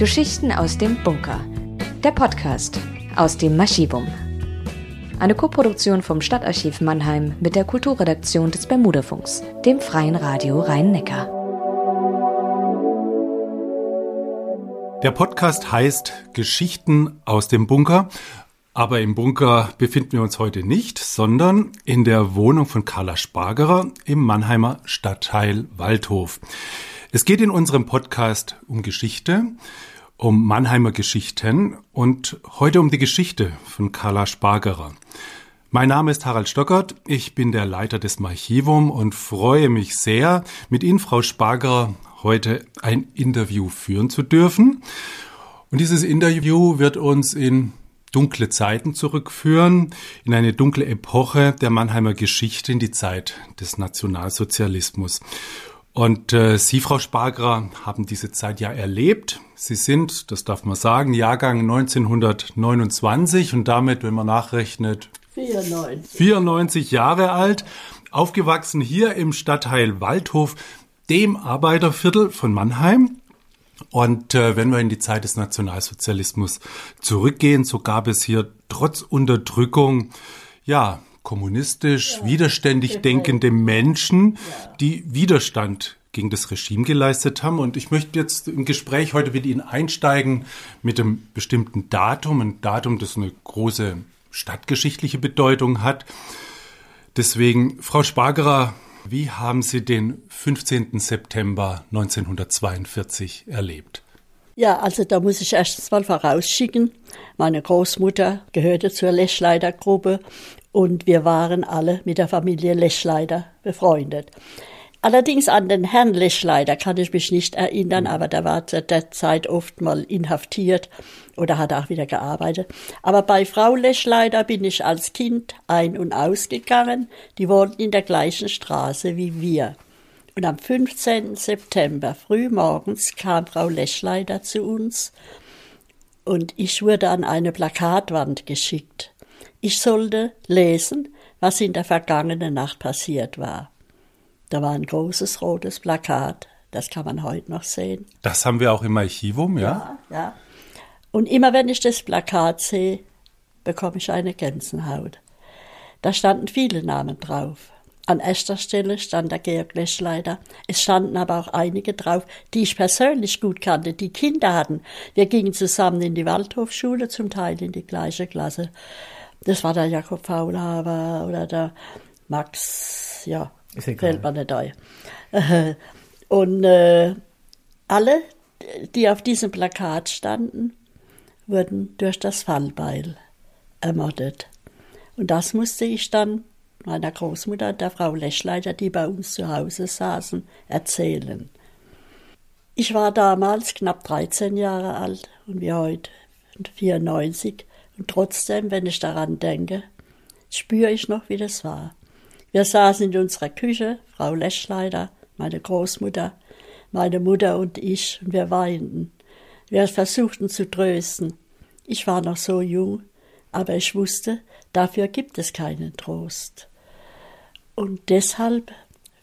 Geschichten aus dem Bunker. Der Podcast aus dem Maschivum. Eine Koproduktion vom Stadtarchiv Mannheim mit der Kulturredaktion des Bermudafunks, dem Freien Radio Rhein-Neckar. Der Podcast heißt Geschichten aus dem Bunker. Aber im Bunker befinden wir uns heute nicht, sondern in der Wohnung von Carla Spargerer im Mannheimer Stadtteil Waldhof. Es geht in unserem Podcast um Geschichte, um Mannheimer Geschichten und heute um die Geschichte von Carla Spargerer. Mein Name ist Harald Stockert, ich bin der Leiter des Archivum und freue mich sehr, mit Ihnen, Frau Spargerer, heute ein Interview führen zu dürfen. Und dieses Interview wird uns in dunkle Zeiten zurückführen, in eine dunkle Epoche der Mannheimer Geschichte, in die Zeit des Nationalsozialismus. Und äh, Sie, Frau Sparger, haben diese Zeit ja erlebt. Sie sind, das darf man sagen, Jahrgang 1929 und damit, wenn man nachrechnet, 94, 94 Jahre alt, aufgewachsen hier im Stadtteil Waldhof, dem Arbeiterviertel von Mannheim. Und äh, wenn wir in die Zeit des Nationalsozialismus zurückgehen, so gab es hier trotz Unterdrückung, ja, kommunistisch, ja, widerständig denkende Menschen, die Widerstand gegen das Regime geleistet haben. Und ich möchte jetzt im Gespräch heute mit Ihnen einsteigen mit einem bestimmten Datum, ein Datum, das eine große stadtgeschichtliche Bedeutung hat. Deswegen, Frau Spargerer, wie haben Sie den 15. September 1942 erlebt? Ja, also da muss ich erstens mal vorausschicken. Meine Großmutter gehörte zur Lechleiter-Gruppe und wir waren alle mit der Familie Lechleiter befreundet. Allerdings an den Herrn Lechleiter kann ich mich nicht erinnern, aber der war zu der Zeit oft mal inhaftiert oder hat auch wieder gearbeitet. Aber bei Frau Lechleiter bin ich als Kind ein- und ausgegangen. Die wohnten in der gleichen Straße wie wir. Und am 15. September frühmorgens kam Frau Lechleiter zu uns und ich wurde an eine Plakatwand geschickt. Ich sollte lesen, was in der vergangenen Nacht passiert war. Da war ein großes rotes Plakat, das kann man heute noch sehen. Das haben wir auch im Archivum, ja? Ja, ja. Und immer wenn ich das Plakat sehe, bekomme ich eine Gänsehaut. Da standen viele Namen drauf. An erster Stelle stand der Georg Leschleiter. Es standen aber auch einige drauf, die ich persönlich gut kannte, die Kinder hatten. Wir gingen zusammen in die Waldhofschule, zum Teil in die gleiche Klasse. Das war der Jakob Faulhaber oder der Max, ja, fällt mir nicht ein. Und äh, alle, die auf diesem Plakat standen, wurden durch das Fallbeil ermordet. Und das musste ich dann meiner Großmutter, der Frau Lechleiter, die bei uns zu Hause saßen, erzählen. Ich war damals knapp 13 Jahre alt und wie heute 94. Und trotzdem, wenn ich daran denke, spüre ich noch, wie das war. Wir saßen in unserer Küche, Frau Lechleiter, meine Großmutter, meine Mutter und ich, und wir weinten. Wir versuchten zu trösten. Ich war noch so jung, aber ich wusste, dafür gibt es keinen Trost. Und deshalb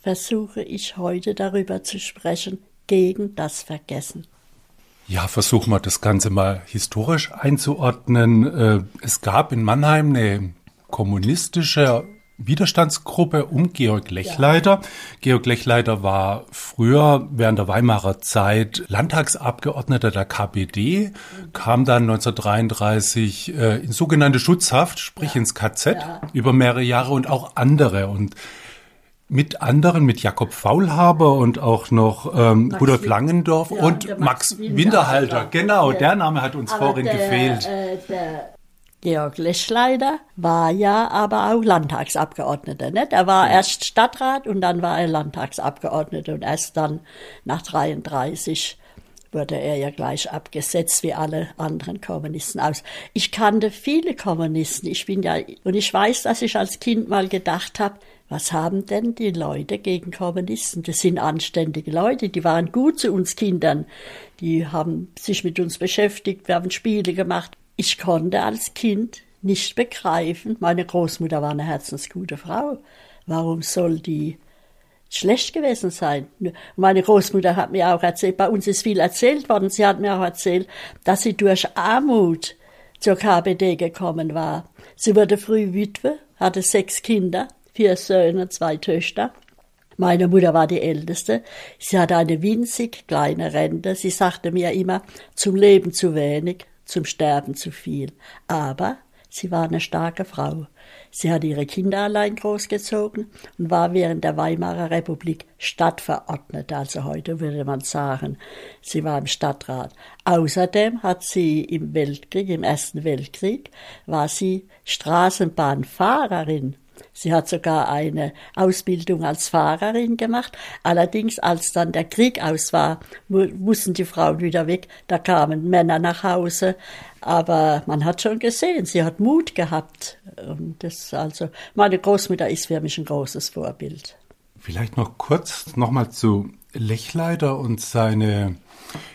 versuche ich heute darüber zu sprechen, gegen das Vergessen. Ja, versuchen wir das Ganze mal historisch einzuordnen. Äh, es gab in Mannheim eine kommunistische Widerstandsgruppe um Georg Lechleiter. Ja. Georg Lechleiter war früher während der Weimarer Zeit Landtagsabgeordneter der KPD, kam dann 1933 äh, in sogenannte Schutzhaft, sprich ja. ins KZ, ja. über mehrere Jahre und auch andere. Und mit anderen, mit Jakob Faulhaber und auch noch ähm, Rudolf Langendorf und Max, Max Winterhalter. Genau, der Name hat uns vorhin der, gefehlt. Äh, der Georg Leschleider war ja aber auch Landtagsabgeordneter. Nicht? Er war ja. erst Stadtrat und dann war er Landtagsabgeordneter und erst dann nach 33 wurde er ja gleich abgesetzt wie alle anderen Kommunisten aus. Ich kannte viele Kommunisten. Ich bin ja und ich weiß, dass ich als Kind mal gedacht habe, was haben denn die Leute gegen Kommunisten? Das sind anständige Leute, die waren gut zu uns Kindern. Die haben sich mit uns beschäftigt, wir haben Spiele gemacht. Ich konnte als Kind nicht begreifen, meine Großmutter war eine herzensgute Frau, warum soll die schlecht gewesen sein. Meine Großmutter hat mir auch erzählt, bei uns ist viel erzählt worden, sie hat mir auch erzählt, dass sie durch Armut zur KPD gekommen war. Sie wurde früh Witwe, hatte sechs Kinder, vier Söhne, zwei Töchter. Meine Mutter war die Älteste. Sie hatte eine winzig kleine Rente. Sie sagte mir immer, zum Leben zu wenig, zum Sterben zu viel. Aber sie war eine starke Frau. Sie hat ihre Kinder allein großgezogen und war während der Weimarer Republik Stadtverordnete, also heute würde man sagen, sie war im Stadtrat. Außerdem hat sie im Weltkrieg, im Ersten Weltkrieg, war sie Straßenbahnfahrerin Sie hat sogar eine Ausbildung als Fahrerin gemacht. Allerdings, als dann der Krieg aus war, mussten die Frauen wieder weg. Da kamen Männer nach Hause. Aber man hat schon gesehen, sie hat Mut gehabt. Und das also, meine Großmutter ist für mich ein großes Vorbild. Vielleicht noch kurz nochmal zu Lechleiter und seine,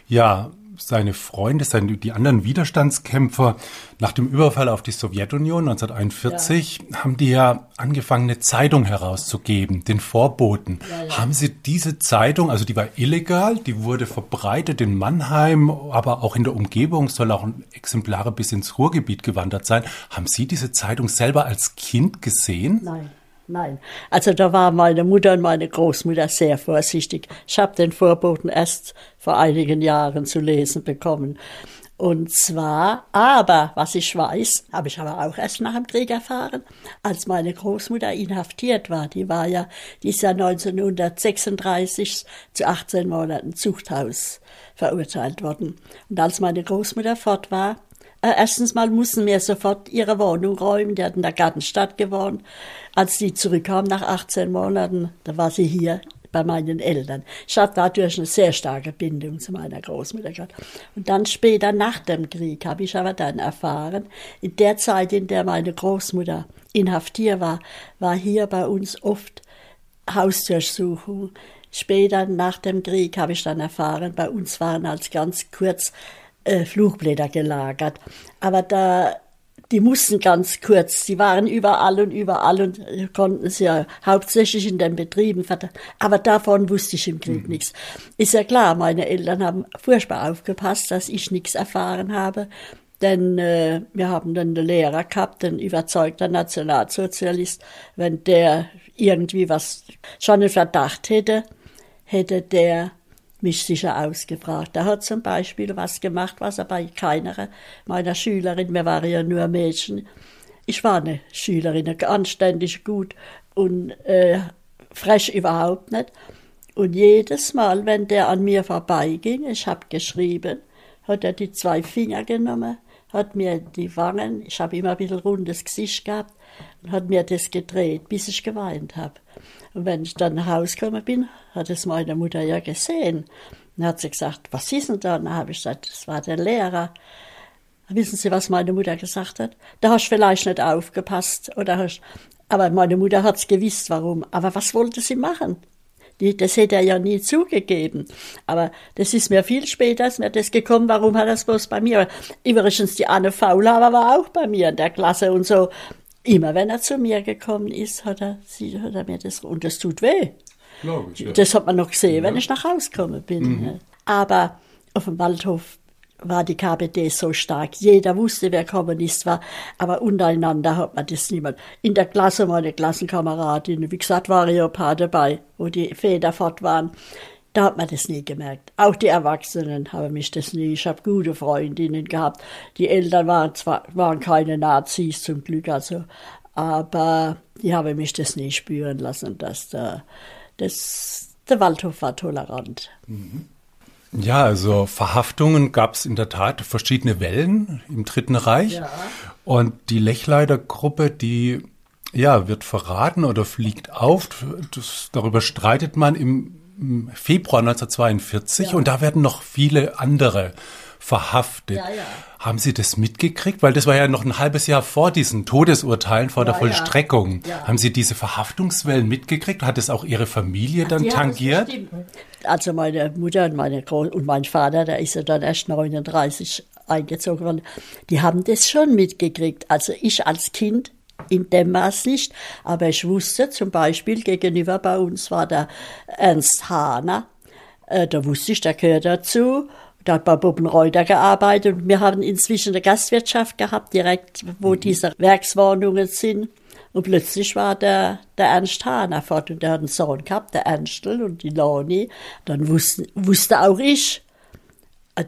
ja, seine Freunde, seine, die anderen Widerstandskämpfer nach dem Überfall auf die Sowjetunion 1941 ja. haben die ja angefangen, eine Zeitung herauszugeben, den Vorboten. Ja, ja. Haben Sie diese Zeitung, also die war illegal, die wurde verbreitet in Mannheim, aber auch in der Umgebung, soll auch Exemplare bis ins Ruhrgebiet gewandert sein. Haben Sie diese Zeitung selber als Kind gesehen? Nein. Nein, also da war meine Mutter und meine Großmutter sehr vorsichtig. Ich habe den Vorboten erst vor einigen Jahren zu lesen bekommen. Und zwar, aber was ich weiß, habe ich aber auch erst nach dem Krieg erfahren, als meine Großmutter inhaftiert war. Die war ja, die ist ja 1936 zu 18 Monaten Zuchthaus verurteilt worden. Und als meine Großmutter fort war, erstens mal mussten wir sofort ihre Wohnung räumen. Die hat in der Gartenstadt gewohnt. Als sie zurückkam nach 18 Monaten, da war sie hier bei meinen Eltern. Ich hatte dadurch eine sehr starke Bindung zu meiner Großmutter gehabt. Und dann später, nach dem Krieg, habe ich aber dann erfahren, in der Zeit, in der meine Großmutter inhaftiert war, war hier bei uns oft Hausdurchsuchung. Später, nach dem Krieg, habe ich dann erfahren, bei uns waren als ganz kurz äh, Flugblätter gelagert. Aber da, die mussten ganz kurz, die waren überall und überall und konnten sie ja hauptsächlich in den Betrieben. Aber davon wusste ich im Krieg mhm. nichts. Ist ja klar, meine Eltern haben furchtbar aufgepasst, dass ich nichts erfahren habe. Denn äh, wir haben dann einen Lehrer gehabt, ein überzeugter Nationalsozialist. Wenn der irgendwie was schon einen Verdacht hätte, hätte der mich sicher ausgefragt. Er hat zum Beispiel was gemacht, was er bei keiner meiner Schülerin, wir waren ja nur Mädchen, ich war eine Schülerin, anständig, gut und äh, frech überhaupt nicht. Und jedes Mal, wenn der an mir vorbeiging, ich habe geschrieben, hat er die zwei Finger genommen, hat mir die Wangen, ich habe immer ein bisschen rundes Gesicht gehabt, und hat mir das gedreht, bis ich geweint habe. Und wenn ich dann nach Hause gekommen bin, hat es meine Mutter ja gesehen. Dann hat sie gesagt, was ist denn da? Und dann habe ich gesagt, das war der Lehrer. Wissen Sie, was meine Mutter gesagt hat? Da hast du vielleicht nicht aufgepasst. Oder hast, aber meine Mutter hat's gewusst, warum. Aber was wollte sie machen? das hätte er ja nie zugegeben. Aber das ist mir viel später ist mir das gekommen, warum hat er es bloß bei mir? Übrigens, die Anne Faulhaber war auch bei mir in der Klasse und so. Immer wenn er zu mir gekommen ist, hat er, sie, hat er mir das, und das tut weh. Ich, ja. Das hat man noch gesehen, ja. wenn ich nach Hause gekommen bin. Mhm. Aber auf dem Waldhof war die KPD so stark. Jeder wusste, wer Kommunist war, aber untereinander hat man das niemand. In der Klasse meine Klassenkameradin, wie gesagt, war paar dabei, wo die Väter fort waren. Da hat man das nie gemerkt. Auch die Erwachsenen haben mich das nie. Ich habe gute Freundinnen gehabt. Die Eltern waren zwar waren keine Nazis zum Glück, also, aber die haben mich das nie spüren lassen, dass der, das, der Waldhof war tolerant. Mhm. Ja, also Verhaftungen gab es in der Tat verschiedene Wellen im Dritten Reich. Ja. Und die Lechleider-Gruppe, die ja, wird verraten oder fliegt auf. Das, darüber streitet man im Februar 1942 ja. und da werden noch viele andere verhaftet. Ja, ja. Haben Sie das mitgekriegt? Weil das war ja noch ein halbes Jahr vor diesen Todesurteilen, vor der Vollstreckung. Haben Sie diese Verhaftungswellen mitgekriegt? Hat es auch Ihre Familie dann tangiert? Also meine Mutter und, meine Groß und mein Vater, der ist ja dann erst 39 eingezogen worden, die haben das schon mitgekriegt. Also ich als Kind in dem Maß nicht. Aber ich wusste zum Beispiel, gegenüber bei uns war der Ernst Hahner. Äh, da wusste ich, der gehört dazu. Da hat bei Bubbenreuter gearbeitet und wir haben inzwischen eine Gastwirtschaft gehabt, direkt wo diese Werkswohnungen sind. Und plötzlich war der, der Ernst Hahner fort und der hat einen Sohn gehabt, der Ernstl und die Loni. Dann wusste, wusste auch ich,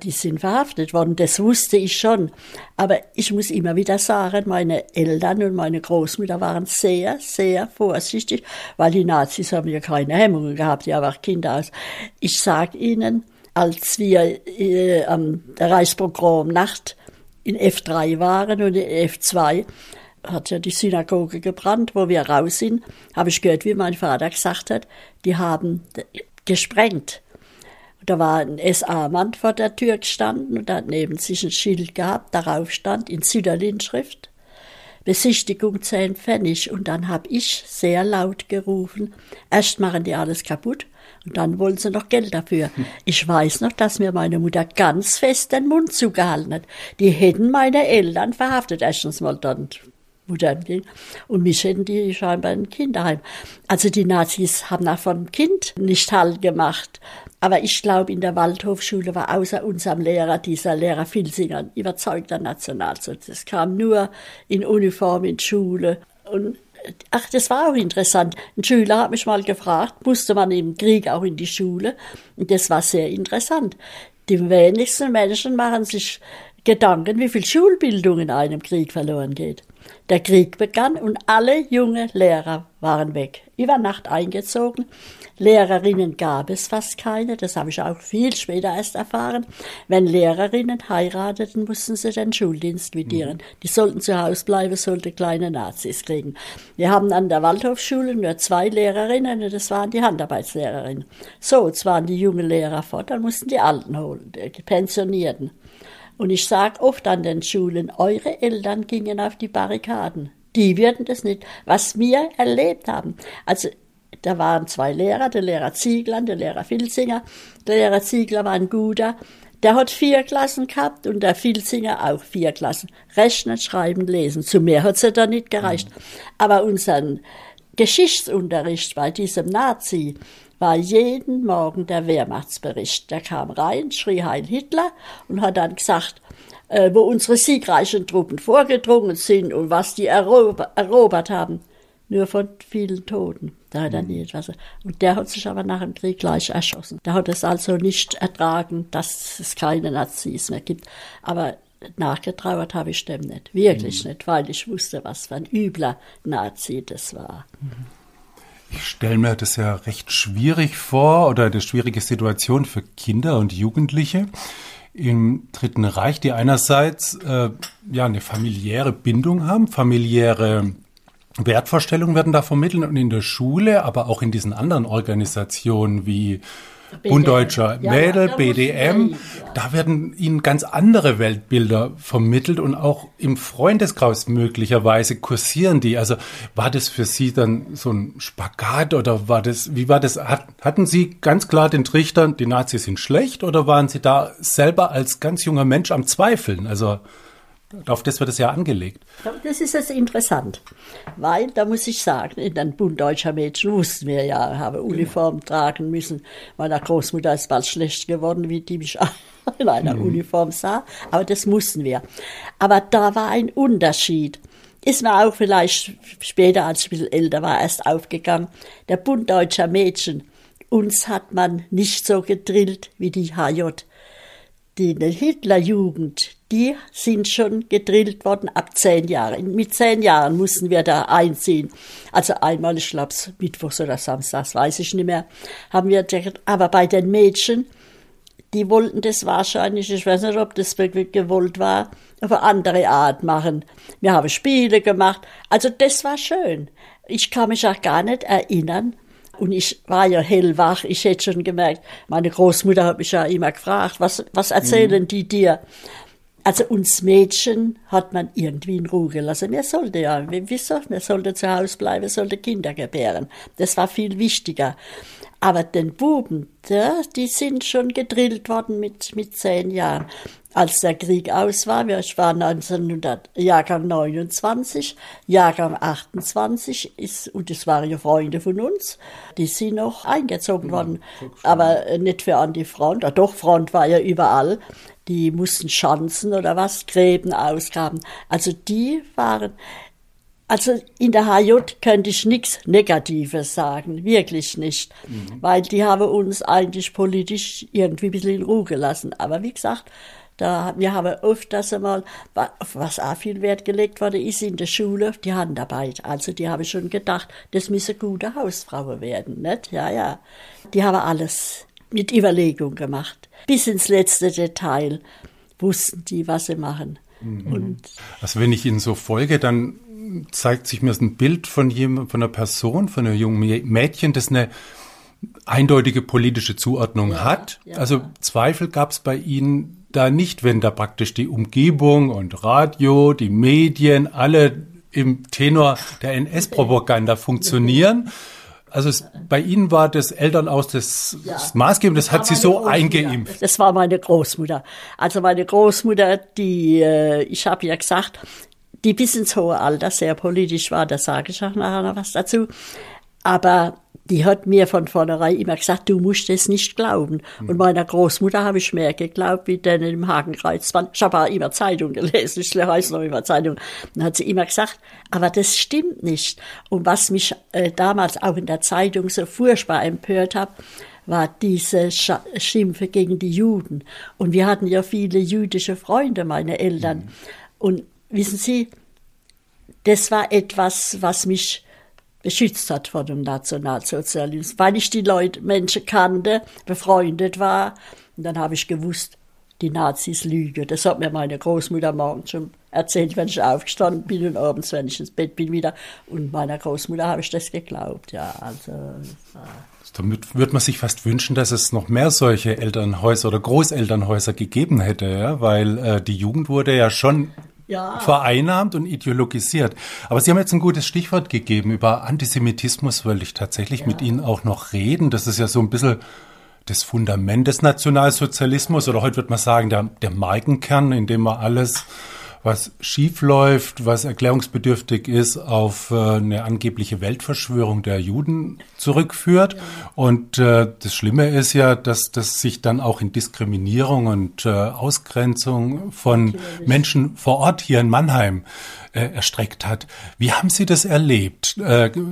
die sind verhaftet worden, das wusste ich schon. Aber ich muss immer wieder sagen, meine Eltern und meine Großmutter waren sehr, sehr vorsichtig, weil die Nazis haben ja keine Hemmungen gehabt, die haben auch Kinder aus. Ich sage Ihnen, als wir äh, am Reichspogrom-Nacht in F3 waren und in F2, hat ja die Synagoge gebrannt, wo wir raus sind, habe ich gehört, wie mein Vater gesagt hat, die haben gesprengt. Da war ein SA-Mann vor der Tür gestanden und hat neben sich ein Schild gehabt, darauf stand in Süderlin-Schrift, Besichtigung 10 Pfennig. Und dann habe ich sehr laut gerufen, erst machen die alles kaputt und dann wollen sie noch Geld dafür. Ich weiß noch, dass mir meine Mutter ganz fest den Mund zugehalten hat. Die hätten meine Eltern verhaftet. Erstens mal dann Mutter und mich hätten die scheinbar in Kinderheim. Also die Nazis haben auch vom Kind nicht Halt gemacht. Aber ich glaube, in der Waldhofschule war außer unserem Lehrer, dieser Lehrer Filsinger, ein überzeugter Nationalsozialist. Das kam nur in Uniform in Schule. Und ach, das war auch interessant. Ein Schüler hat mich mal gefragt, musste man im Krieg auch in die Schule? Und das war sehr interessant. Die wenigsten Menschen machen sich Gedanken, wie viel Schulbildung in einem Krieg verloren geht. Der Krieg begann und alle junge Lehrer waren weg. Über Nacht eingezogen. Lehrerinnen gab es fast keine, das habe ich auch viel später erst erfahren. Wenn Lehrerinnen heirateten, mussten sie den Schuldienst vidieren. Mhm. Die sollten zu Hause bleiben, sollten kleine Nazis kriegen. Wir haben an der Waldhofschule nur zwei Lehrerinnen und das waren die Handarbeitslehrerinnen. So, jetzt waren die jungen Lehrer fort, dann mussten die Alten holen, die Pensionierten. Und ich sage oft an den Schulen, eure Eltern gingen auf die Barrikaden. Die würden das nicht, was wir erlebt haben. Also da waren zwei Lehrer, der Lehrer Ziegler und der Lehrer Filzinger. Der Lehrer Ziegler war ein guter. Der hat vier Klassen gehabt und der Filzinger auch vier Klassen. Rechnen, schreiben, lesen. Zu mehr hat's ja da nicht gereicht. Aber unseren Geschichtsunterricht bei diesem Nazi, war jeden Morgen der Wehrmachtsbericht. Der kam rein, schrie Heil Hitler und hat dann gesagt, äh, wo unsere siegreichen Truppen vorgedrungen sind und was die erober erobert haben. Nur von vielen Toten. Da hat er nie etwas. Und der hat sich aber nach dem Krieg gleich erschossen. Der hat es also nicht ertragen, dass es keine Nazis mehr gibt. Aber nachgetrauert habe ich dem nicht. Wirklich mhm. nicht, weil ich wusste, was für ein übler Nazi das war. Mhm. Ich stelle mir das ja recht schwierig vor oder eine schwierige Situation für Kinder und Jugendliche. Im Dritten Reich, die einerseits äh, ja eine familiäre Bindung haben, familiäre Wertvorstellungen werden da vermittelt und in der Schule, aber auch in diesen anderen Organisationen wie Bund Deutscher ja, Mädel, ja, BDM, ja. da werden ihnen ganz andere Weltbilder vermittelt und auch im Freundeskreis möglicherweise kursieren die. Also war das für Sie dann so ein Spagat oder war das, wie war das? hatten Sie ganz klar den Trichter, die Nazis sind schlecht oder waren Sie da selber als ganz junger Mensch am Zweifeln? Also auf das wird es ja angelegt. Das ist jetzt interessant, weil, da muss ich sagen, in den Bund deutscher Mädchen wussten wir ja, haben Uniform genau. tragen müssen. Meiner Großmutter ist bald schlecht geworden, wie die mich in einer mhm. Uniform sah, aber das mussten wir. Aber da war ein Unterschied. Ist mir auch vielleicht später, als ich ein bisschen älter war, erst aufgegangen. Der Bund deutscher Mädchen, uns hat man nicht so gedrillt wie die HJ die Hitlerjugend, die sind schon gedrillt worden ab zehn Jahren. Mit zehn Jahren mussten wir da einziehen. Also einmal, ich glaube, Mittwochs oder Samstags, weiß ich nicht mehr, haben wir, aber bei den Mädchen, die wollten das wahrscheinlich, ich weiß nicht, ob das wirklich gewollt war, auf eine andere Art machen. Wir haben Spiele gemacht. Also das war schön. Ich kann mich auch gar nicht erinnern, und ich war ja hellwach. Ich hätte schon gemerkt, meine Großmutter hat mich ja immer gefragt, was, was erzählen mhm. die dir? Also uns Mädchen hat man irgendwie in Ruhe gelassen. Wir sollten ja, wieso? Wir sollten zu Hause bleiben, sollten Kinder gebären. Das war viel wichtiger. Aber den Buben, der, die sind schon gedrillt worden mit, mit zehn Jahren. Als der Krieg aus war, ich war 1900, Jahrgang 29, Jahrgang 28, ist, und das waren ja Freunde von uns, die sind noch eingezogen worden. Aber nicht für an die Front, doch, Front war ja überall. Die mussten Schanzen oder was, Gräben ausgraben. Also die waren, also in der HJ könnte ich nichts Negatives sagen, wirklich nicht, mhm. weil die haben uns eigentlich politisch irgendwie ein bisschen in Ruhe gelassen. Aber wie gesagt, da, wir haben oft das einmal, was auch viel Wert gelegt worden ist in der Schule, die Handarbeit. Also die haben schon gedacht, das müssen gute Hausfrauen werden, nicht? Ja, ja. Die haben alles mit Überlegung gemacht. Bis ins letzte Detail wussten die, was sie machen. Mhm. also wenn ich Ihnen so folge, dann zeigt sich mir ein Bild von jemand, von einer Person, von einem jungen Mädchen, das eine eindeutige politische Zuordnung ja, hat. Ja. Also Zweifel gab es bei Ihnen da nicht, wenn da praktisch die Umgebung und Radio, die Medien, alle im Tenor der NS-Propaganda funktionieren. Also es, bei Ihnen war das Elternhaus das, ja, das Maßgebende, das, das hat Sie so eingeimpft. Das war meine Großmutter. Also meine Großmutter, die, äh, ich habe ja gesagt, die bis ins hohe Alter sehr politisch war, da sage ich auch nachher noch was dazu. Aber die hat mir von vornherein immer gesagt, du musst es nicht glauben. Mhm. Und meiner Großmutter habe ich mehr geglaubt, wie denn im Hakenkreuz. Ich habe auch immer Zeitung gelesen, ich lese noch immer Zeitung. Dann hat sie immer gesagt, aber das stimmt nicht. Und was mich äh, damals auch in der Zeitung so furchtbar empört hat, war diese Sch Schimpfe gegen die Juden. Und wir hatten ja viele jüdische Freunde, meine Eltern. Mhm. Und wissen Sie, das war etwas, was mich beschützt hat vor dem Nationalsozialismus, weil ich die Leute, Menschen kannte, befreundet war. Und dann habe ich gewusst, die Nazis lügen. Das hat mir meine Großmutter morgens schon erzählt, wenn ich aufgestanden bin und abends, wenn ich ins Bett bin wieder. Und meiner Großmutter habe ich das geglaubt, ja. Also, damit würde man sich fast wünschen, dass es noch mehr solche Elternhäuser oder Großelternhäuser gegeben hätte, ja? weil äh, die Jugend wurde ja schon ja. vereinnahmt und ideologisiert. Aber Sie haben jetzt ein gutes Stichwort gegeben. Über Antisemitismus wollte ich tatsächlich ja. mit Ihnen auch noch reden. Das ist ja so ein bisschen das Fundament des Nationalsozialismus oder heute wird man sagen, der, der Markenkern, in dem man alles was schief läuft, was erklärungsbedürftig ist, auf äh, eine angebliche Weltverschwörung der Juden zurückführt. Und äh, das Schlimme ist ja, dass das sich dann auch in Diskriminierung und äh, Ausgrenzung von Natürlich. Menschen vor Ort hier in Mannheim äh, erstreckt hat. Wie haben Sie das erlebt?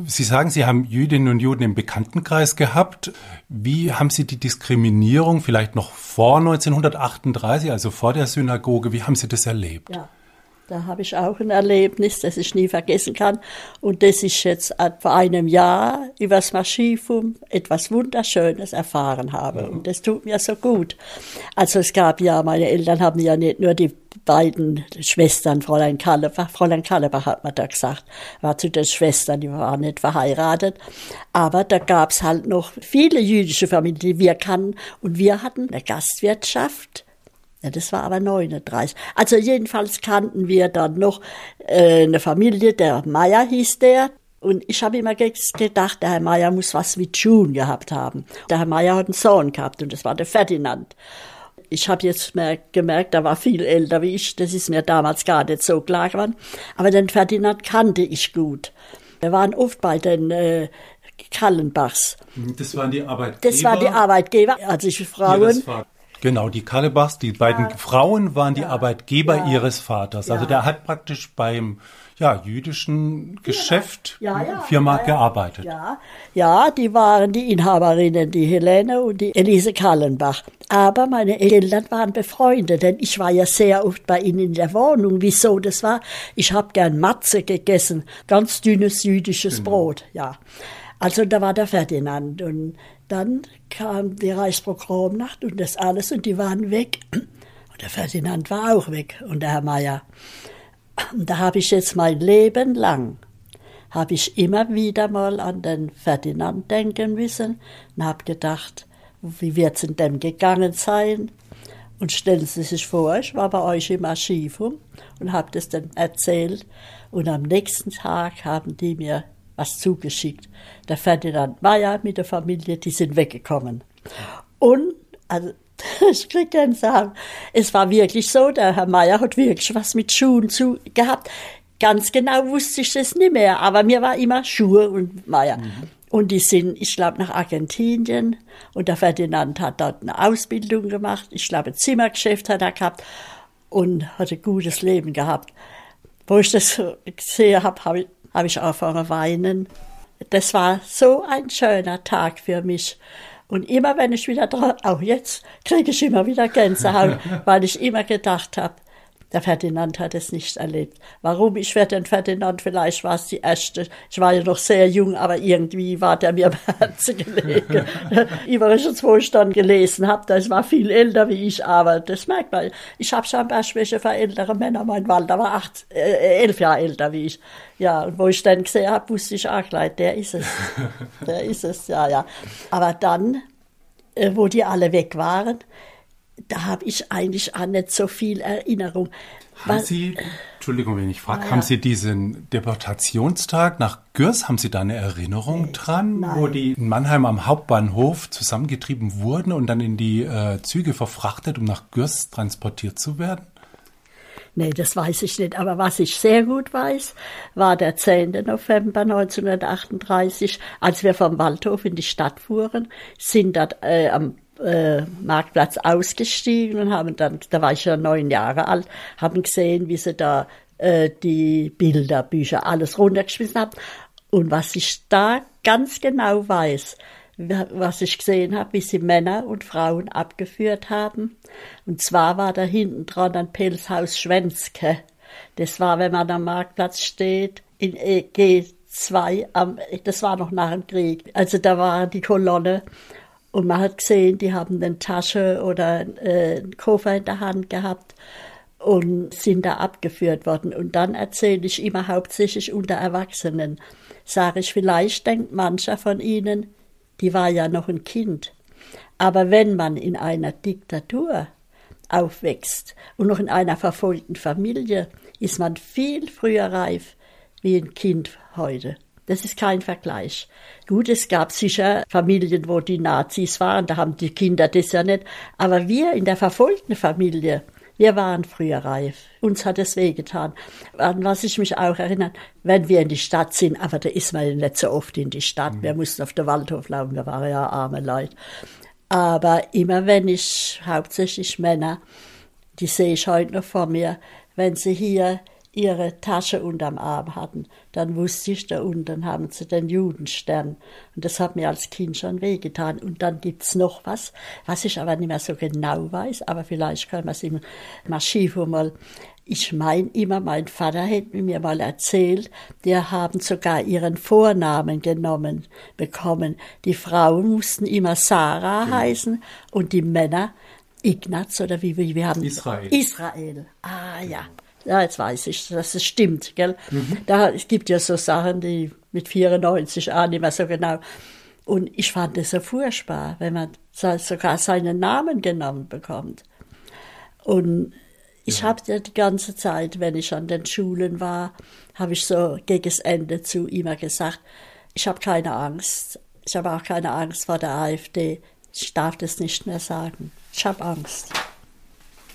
Sie sagen, Sie haben Jüdinnen und Juden im Bekanntenkreis gehabt. Wie haben Sie die Diskriminierung vielleicht noch vor 1938, also vor der Synagoge, wie haben Sie das erlebt? Ja. Da habe ich auch ein Erlebnis, das ich nie vergessen kann. Und das ich jetzt vor einem Jahr über das Maschivum etwas Wunderschönes erfahren habe. Und das tut mir so gut. Also es gab ja, meine Eltern haben ja nicht nur die beiden Schwestern, Fräulein Kallebach, Fräulein Kallebach hat man da gesagt, war zu den Schwestern, die waren nicht verheiratet. Aber da gab's halt noch viele jüdische Familien, die wir kannten. Und wir hatten eine Gastwirtschaft ja, das war aber 39. Also jedenfalls kannten wir dann noch äh, eine Familie, der Meier hieß der. Und ich habe immer gedacht, der Herr Meier muss was mit Schuhen gehabt haben. Der Herr Meier hat einen Sohn gehabt und das war der Ferdinand. Ich habe jetzt gemerkt, er war viel älter wie ich. Das ist mir damals gar nicht so klar geworden. Aber den Ferdinand kannte ich gut. Wir waren oft bei den äh, Kallenbachs. Das waren die Arbeitgeber? Das waren die Arbeitgeber, also ich Frauen. Genau, die Kalebachs, die beiden ja. Frauen waren die. Arbeitgeber ja. ihres Vaters. Also der hat praktisch beim ja, jüdischen Geschäft, Firma gearbeitet. Ja. ja, die waren die Inhaberinnen, die Helene und die Elise Kallenbach. Aber meine Eltern waren befreundet, denn ich war ja sehr oft bei ihnen in der Wohnung. Wieso das war? Ich habe gern Matze gegessen, ganz dünnes jüdisches genau. Brot, ja. Also da war der Ferdinand und dann kam die Reichspogromnacht und das alles und die waren weg. Und der Ferdinand war auch weg und der Herr Meier. Und da habe ich jetzt mein Leben lang, habe ich immer wieder mal an den Ferdinand denken müssen und habe gedacht, wie wird es in dem gegangen sein? Und stellen Sie sich vor, ich war bei euch im Archivum und habe das dann erzählt. Und am nächsten Tag haben die mir was zugeschickt. Der Ferdinand Meyer mit der Familie, die sind weggekommen. Und, also, ich krieg Gänsehaut. Es war wirklich so, der Herr Meyer hat wirklich was mit Schuhen zu gehabt. Ganz genau wusste ich das nicht mehr, aber mir war immer Schuhe und Meyer. Mhm. Und die sind, ich glaube, nach Argentinien. Und der Ferdinand hat dort eine Ausbildung gemacht. Ich glaube, ein Zimmergeschäft hat er gehabt und hat ein gutes Leben gehabt. Wo ich das gesehen habe, habe ich, hab ich angefangen weinen. Das war so ein schöner Tag für mich. Und immer wenn ich wieder dran, auch jetzt kriege ich immer wieder Gänsehaut, weil ich immer gedacht habe, der Ferdinand hat es nicht erlebt. Warum? Ich werde den Ferdinand, vielleicht war es die erste. Ich war ja noch sehr jung, aber irgendwie war der mir am Herzen gelegen. Übrigens, wo ich dann gelesen habe, das war viel älter wie ich, aber das merkt man. Ich habe schon Schwäche für ältere Männer. Mein Walter war acht, äh, elf Jahre älter wie ich. Ja, und wo ich dann gesehen habe, wusste ich auch gleich, der ist es. Der ist es, ja, ja. Aber dann, äh, wo die alle weg waren, da habe ich eigentlich auch nicht so viel Erinnerung. Haben Was, Sie, Entschuldigung, wenn ich frage, ah, haben Sie diesen Deportationstag nach Gürs, haben Sie da eine Erinnerung nee, dran, nein. wo die in Mannheim am Hauptbahnhof zusammengetrieben wurden und dann in die äh, Züge verfrachtet, um nach Gürs transportiert zu werden? Nee, das weiß ich nicht. Aber was ich sehr gut weiß, war der 10. November 1938, als wir vom Waldhof in die Stadt fuhren, sind dort äh, am äh, Marktplatz ausgestiegen und haben dann, da war ich ja neun Jahre alt, haben gesehen, wie sie da äh, die Bilder, Bücher, alles runtergeschmissen haben. Und was ich da ganz genau weiß, was ich gesehen habe, wie sie Männer und Frauen abgeführt haben. Und zwar war da hinten dran ein Pelzhaus Schwänzke. Das war, wenn man am Marktplatz steht, in e G2, am, das war noch nach dem Krieg. Also da war die Kolonne und man hat gesehen, die haben eine Tasche oder äh, einen Koffer in der Hand gehabt und sind da abgeführt worden. Und dann erzähle ich immer hauptsächlich unter Erwachsenen. Sage ich, vielleicht denkt mancher von ihnen, die war ja noch ein Kind. Aber wenn man in einer Diktatur aufwächst und noch in einer verfolgten Familie, ist man viel früher reif wie ein Kind heute. Das ist kein Vergleich. Gut, es gab sicher Familien, wo die Nazis waren, da haben die Kinder das ja nicht. Aber wir in der verfolgten Familie, wir waren früher reif. Uns hat es wehgetan. An was ich mich auch erinnere, wenn wir in die Stadt sind, aber da ist man ja nicht so oft in die Stadt. Mhm. Wir mussten auf der Waldhof laufen, wir waren ja arme Leute. Aber immer wenn ich, hauptsächlich Männer, die sehe ich heute noch vor mir, wenn sie hier ihre Tasche unterm Arm hatten, dann wusste ich, da unten haben sie den Judenstern. Und das hat mir als Kind schon wehgetan. Und dann gibt's noch was, was ich aber nicht mehr so genau weiß, aber vielleicht kann man es im Marschivo mal ich meine immer, mein Vater hätte mir mal erzählt, die haben sogar ihren Vornamen genommen bekommen. Die Frauen mussten immer Sarah genau. heißen und die Männer Ignaz oder wie, wie wir haben Israel. Israel. Ah ja. Ja, jetzt weiß ich, dass es stimmt, gell? Mhm. Da, es gibt ja so Sachen, die mit 94 auch nicht mehr so genau. Und ich fand es so furchtbar, wenn man sogar seinen Namen genommen bekommt. Und ich ja. habe ja die ganze Zeit, wenn ich an den Schulen war, habe ich so gegen das Ende zu immer gesagt, ich habe keine Angst. Ich habe auch keine Angst vor der AfD. Ich darf das nicht mehr sagen. Ich habe Angst.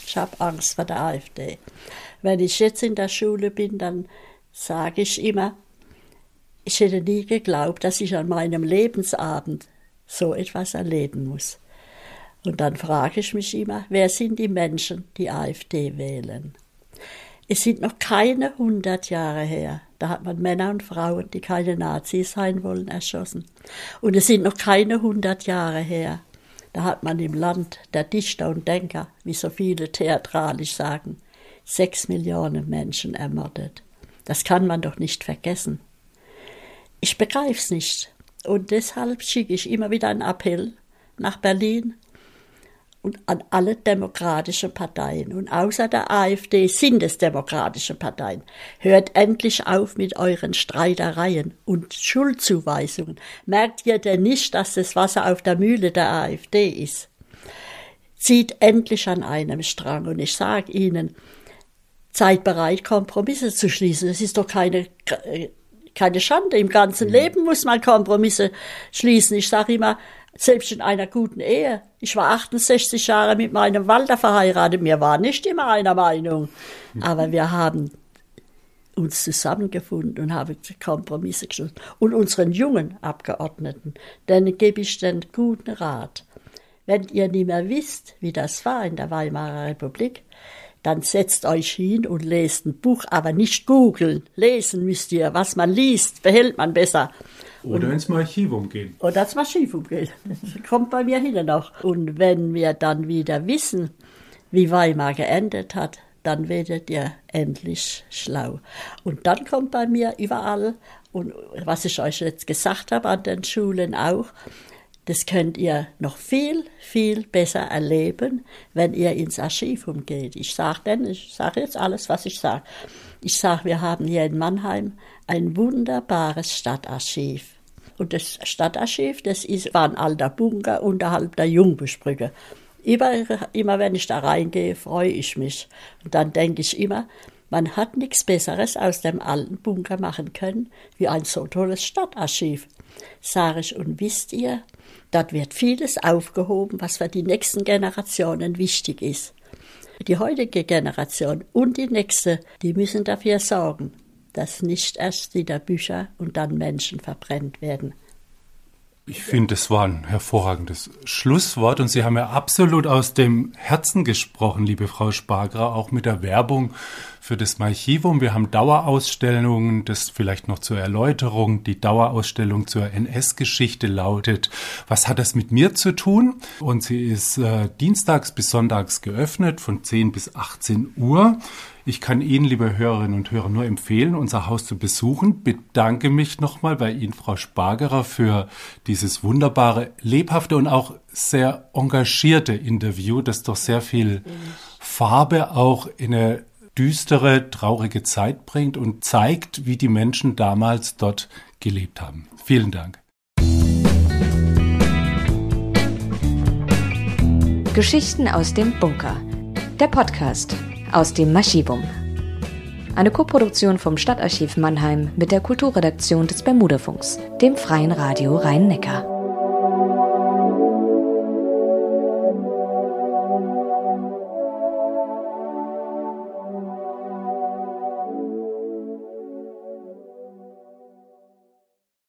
Ich habe Angst vor der AfD. Wenn ich jetzt in der Schule bin, dann sage ich immer, ich hätte nie geglaubt, dass ich an meinem Lebensabend so etwas erleben muss. Und dann frage ich mich immer, wer sind die Menschen, die AfD wählen? Es sind noch keine hundert Jahre her, da hat man Männer und Frauen, die keine Nazis sein wollen, erschossen. Und es sind noch keine hundert Jahre her, da hat man im Land der Dichter und Denker, wie so viele theatralisch sagen, sechs Millionen Menschen ermordet. Das kann man doch nicht vergessen. Ich begreif's nicht. Und deshalb schicke ich immer wieder einen Appell nach Berlin und an alle demokratischen Parteien. Und außer der AfD sind es demokratische Parteien. Hört endlich auf mit euren Streitereien und Schuldzuweisungen. Merkt ihr denn nicht, dass das Wasser auf der Mühle der AfD ist? Zieht endlich an einem Strang. Und ich sage Ihnen, seid bereit, Kompromisse zu schließen. Es ist doch keine keine Schande. Im ganzen Leben muss man Kompromisse schließen. Ich sage immer, selbst in einer guten Ehe. Ich war 68 Jahre mit meinem Walter verheiratet. Wir waren nicht immer einer Meinung. Aber wir haben uns zusammengefunden und haben Kompromisse geschlossen. Und unseren jungen Abgeordneten, denen gebe ich den guten Rat. Wenn ihr nicht mehr wisst, wie das war in der Weimarer Republik, dann setzt euch hin und lest ein Buch, aber nicht googeln. Lesen müsst ihr. Was man liest, behält man besser. Oder ins Archivum gehen. Oder ins Archivum gehen. Das kommt bei mir hin noch. Und wenn wir dann wieder wissen, wie Weimar geendet hat, dann werdet ihr endlich schlau. Und dann kommt bei mir überall, und was ich euch jetzt gesagt habe an den Schulen auch, das könnt ihr noch viel, viel besser erleben, wenn ihr ins Archiv umgeht. Ich sage denn, ich sage jetzt alles, was ich sage. Ich sage, wir haben hier in Mannheim ein wunderbares Stadtarchiv. Und das Stadtarchiv, das ist, war ein alter Bunker unterhalb der Jungbuschbrücke. Immer, immer wenn ich da reingehe, freue ich mich. Und dann denke ich immer, man hat nichts Besseres aus dem alten Bunker machen können, wie ein so tolles Stadtarchiv. Sag ich, und wisst ihr, Dort wird vieles aufgehoben, was für die nächsten Generationen wichtig ist. Die heutige Generation und die nächste, die müssen dafür sorgen, dass nicht erst wieder Bücher und dann Menschen verbrennt werden. Ich finde, es war ein hervorragendes Schlusswort und Sie haben ja absolut aus dem Herzen gesprochen, liebe Frau Sparger, auch mit der Werbung für das Archivum. Wir haben Dauerausstellungen, das vielleicht noch zur Erläuterung. Die Dauerausstellung zur NS-Geschichte lautet, was hat das mit mir zu tun? Und sie ist äh, dienstags bis sonntags geöffnet von 10 bis 18 Uhr. Ich kann Ihnen, liebe Hörerinnen und Hörer, nur empfehlen, unser Haus zu besuchen. Bedanke mich nochmal bei Ihnen, Frau Spargerer, für dieses wunderbare, lebhafte und auch sehr engagierte Interview, das doch sehr viel Farbe auch in eine düstere, traurige Zeit bringt und zeigt, wie die Menschen damals dort gelebt haben. Vielen Dank. Geschichten aus dem Bunker. Der Podcast aus dem Maschivum. Eine Koproduktion vom Stadtarchiv Mannheim mit der Kulturredaktion des Bermudafunks, dem Freien Radio Rhein-Neckar.